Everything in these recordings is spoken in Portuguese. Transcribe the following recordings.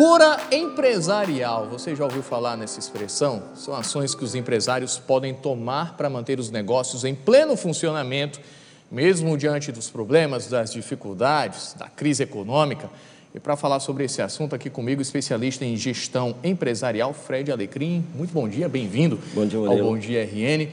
Cura empresarial. Você já ouviu falar nessa expressão? São ações que os empresários podem tomar para manter os negócios em pleno funcionamento, mesmo diante dos problemas, das dificuldades, da crise econômica. E para falar sobre esse assunto aqui comigo, especialista em gestão empresarial, Fred Alecrim. Muito bom dia, bem-vindo Bom dia, ao. Bom Dia RN.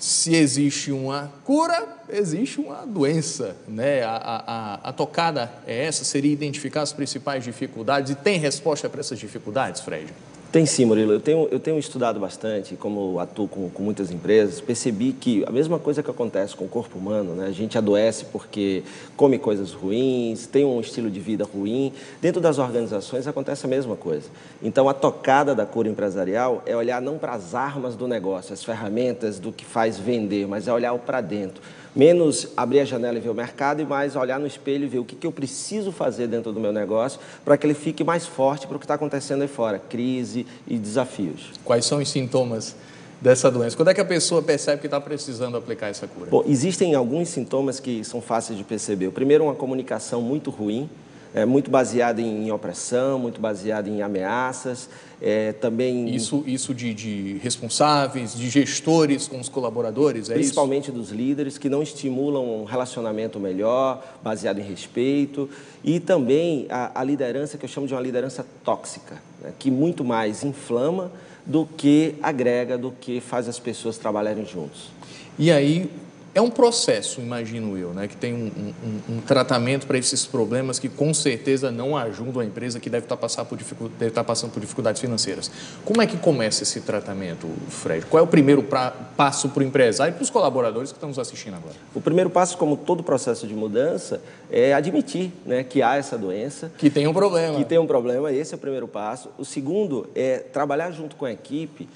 Se existe uma cura, existe uma doença, né? A, a, a- tocada é essa, seria identificar as principais dificuldades e tem resposta para essas dificuldades, Fred? Tem sim, Murilo. Eu tenho, eu tenho estudado bastante, como atuo com, com muitas empresas, percebi que a mesma coisa que acontece com o corpo humano, né? a gente adoece porque come coisas ruins, tem um estilo de vida ruim. Dentro das organizações acontece a mesma coisa. Então, a tocada da cura empresarial é olhar não para as armas do negócio, as ferramentas do que faz vender, mas é olhar para dentro. Menos abrir a janela e ver o mercado e mais olhar no espelho e ver o que, que eu preciso fazer dentro do meu negócio para que ele fique mais forte para o que está acontecendo aí fora, crise e desafios. Quais são os sintomas dessa doença? Quando é que a pessoa percebe que está precisando aplicar essa cura? Bom, existem alguns sintomas que são fáceis de perceber. O primeiro, uma comunicação muito ruim, é, muito baseada em, opressão, muito baseada em ameaças, é, também Isso, isso de, de responsáveis, de gestores com os colaboradores, é isso? principalmente dos líderes que não estimulam um relacionamento melhor, baseado em respeito, e também a, a liderança que eu chamo de uma liderança tóxica, né, que muito mais inflama do que agrega, do que faz as pessoas trabalharem juntos. E aí é um processo, imagino eu, né, que tem um, um- um tratamento para esses problemas que com certeza não ajudam a empresa que deve estar, passar por dificu- deve estar passando por dificuldades financeiras. Como é que começa esse tratamento, Fred? Qual é o primeiro pra- passo para o empresário e para os colaboradores que estão nos assistindo agora? O primeiro passo, como todo processo de mudança, é admitir né, que há essa doença, Que tem um problema. que tem um problema, esse é o primeiro passo. O segundo é trabalhar junto com a equipe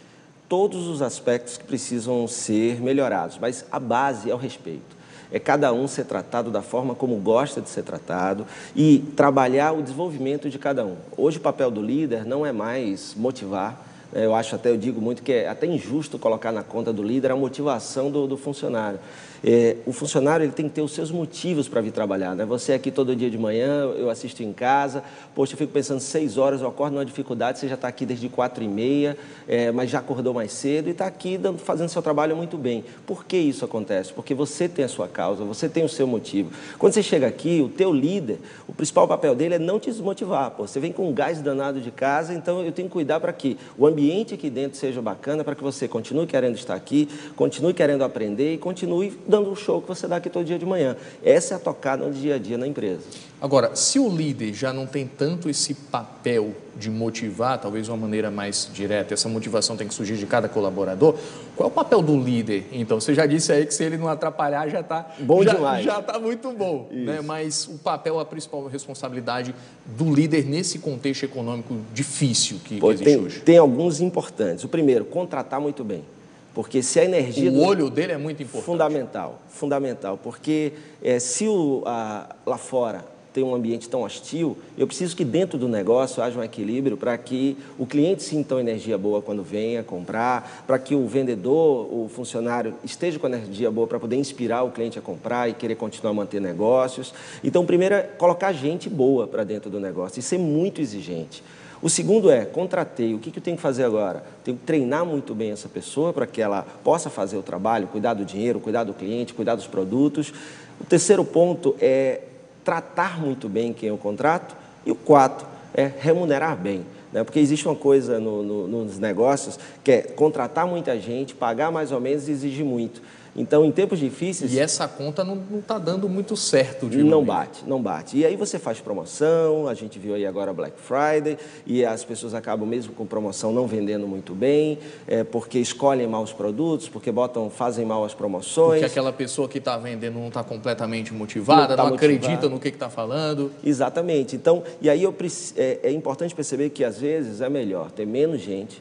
todos os aspectos que precisam ser melhorados, mas a base é o respeito. É cada um ser tratado da forma como gosta de ser tratado e trabalhar o desenvolvimento de cada um. Hoje o papel do líder não é mais motivar? Eu acho até, eu digo muito que é até injusto colocar na conta do líder a motivação do, do funcionário. É, o funcionário ele tem que ter os seus motivos para vir trabalhar. Né? Você aqui todo dia de manhã, eu assisto em casa, poxa, eu fico pensando seis horas, eu acordo numa dificuldade, você já está aqui desde quatro e meia, é, mas já acordou mais cedo e está aqui dando, fazendo seu trabalho muito bem. Por que isso acontece? Porque você tem a sua causa, você tem o seu motivo. Quando você chega aqui, o teu líder, o principal papel dele é não te desmotivar. Pô. Você vem com um gás danado de casa, então eu tenho que cuidar para que o ambiente aqui dentro seja bacana, para que você continue querendo estar aqui, continue querendo aprender e continue dando o show que você dá aqui todo dia de manhã. Essa é a tocada no dia a dia na empresa. Agora, se o líder já não tem tanto esse papel de motivar, talvez de uma maneira mais direta, essa motivação tem que surgir de cada colaborador, qual é o papel do líder? Então, você já disse aí que se ele não atrapalhar já está Bom já, demais. Já está muito bom, né? Mas o papel, a principal responsabilidade do líder nesse contexto econômico difícil que, Pô, existe tem, hoje. tem alguns importantes. O primeiro, contratar muito bem. Porque se a energia. O olho dele é muito importante. Fundamental, fundamental. Porque eh, se o, a- lá fora tem um ambiente tão hostil, eu preciso que dentro do negócio haja um equilíbrio para que o cliente sinta uma energia boa quando venha comprar, para que o vendedor, o funcionário esteja com energia boa para poder inspirar o cliente a comprar e querer continuar a manter negócios. Então, primeiro é colocar gente boa para dentro do negócio e ser muito exigente. O segundo é, contratei, o que eu tenho que fazer agora? Tenho que treinar muito bem essa pessoa para que ela possa fazer o trabalho, cuidar do dinheiro, cuidar do cliente, cuidar dos produtos. O terceiro ponto é tratar muito bem quem eu contrato. E o quarto é remunerar bem. Né? Porque existe uma coisa no- no- nos negócios que é contratar muita gente, pagar mais ou menos e exigir muito. Então, em tempos difíceis, E essa conta não está dando muito certo. de não momento. bate, não bate. E aí você faz promoção, a gente viu aí agora Black Friday, e as pessoas acabam mesmo com promoção não vendendo muito bem, é, porque escolhem mal os produtos, porque botam, fazem mal as promoções. Porque aquela pessoa que está vendendo não está completamente motivada, Não tá não acredita no que está falando. Exatamente. Então, e aí eu, é, é importante perceber que às vezes é melhor ter menos gente,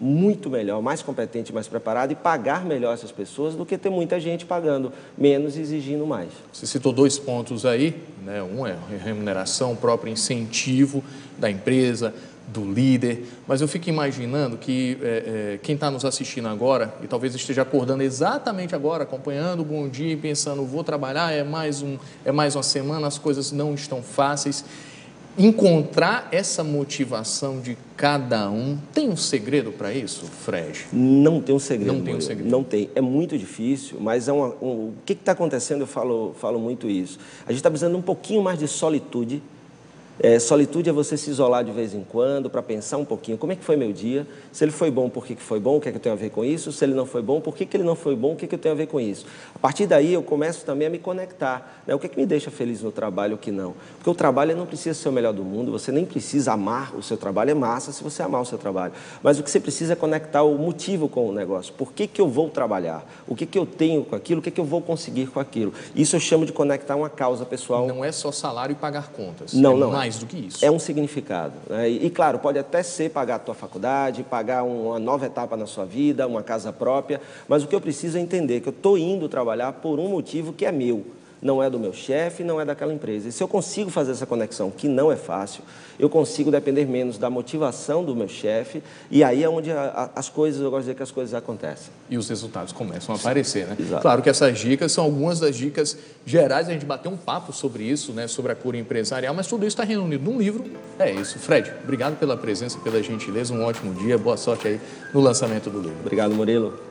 muito melhor, mais competente, mais preparada e pagar melhor essas pessoas do que ter muita gente pagando menos e exigindo mais. Você citou dois pontos aí, né? um é remuneração, o próprio incentivo da empresa, do líder, mas eu fico imaginando que é, é, quem está nos assistindo agora e talvez esteja acordando exatamente agora, acompanhando o Bom Dia e pensando, vou trabalhar, é mais, um, é mais uma semana, as coisas não estão fáceis. Encontrar essa motivação de cada um. Tem um segredo para isso, Fred? Não tem um segredo. Não tem um segredo. Não tem. É muito difícil, mas é uma, um, o que está acontecendo? Eu falo, falo muito isso. A gente está precisando de um pouquinho mais de solitude é, solitude é você se isolar de vez em quando para pensar um pouquinho como é que foi meu dia, se ele foi bom, por que, que foi bom, o que, é que eu tenho a ver com isso, se ele não foi bom, por que, que ele não foi bom, o que, é que eu tenho a ver com isso. A partir daí eu começo também a me conectar, né? o que, é que me deixa feliz no trabalho, o que não. Porque o trabalho não precisa ser o melhor do mundo, você nem precisa amar o seu trabalho, é massa se você amar o seu trabalho, mas o que você precisa é conectar o motivo com o negócio, por que, que eu vou trabalhar, o que, que eu tenho com aquilo, o que, que eu vou conseguir com aquilo. Isso eu chamo de conectar uma causa pessoal. Não é só salário e pagar contas, não, é não. Mais do que isso. É um significado. Né? E, e, claro, pode até ser pagar a tua faculdade, pagar uma nova etapa na sua vida, uma casa própria, mas o que eu preciso é entender que eu estou indo trabalhar por um motivo que é meu não é do meu chefe, não é daquela empresa. E se eu consigo fazer essa conexão, que não é fácil, eu consigo depender menos da motivação do meu chefe, e aí é onde a, a, as coisas, eu gosto de dizer que as coisas acontecem. E os resultados começam a aparecer, né? Exato. Claro que essas dicas são algumas das dicas gerais, a gente bateu um papo sobre isso, né, sobre a cura empresarial, mas tudo isso está reunido num livro. É isso. Fred, obrigado pela presença, pela gentileza, um ótimo dia, boa sorte aí no lançamento do livro. Obrigado, Murilo.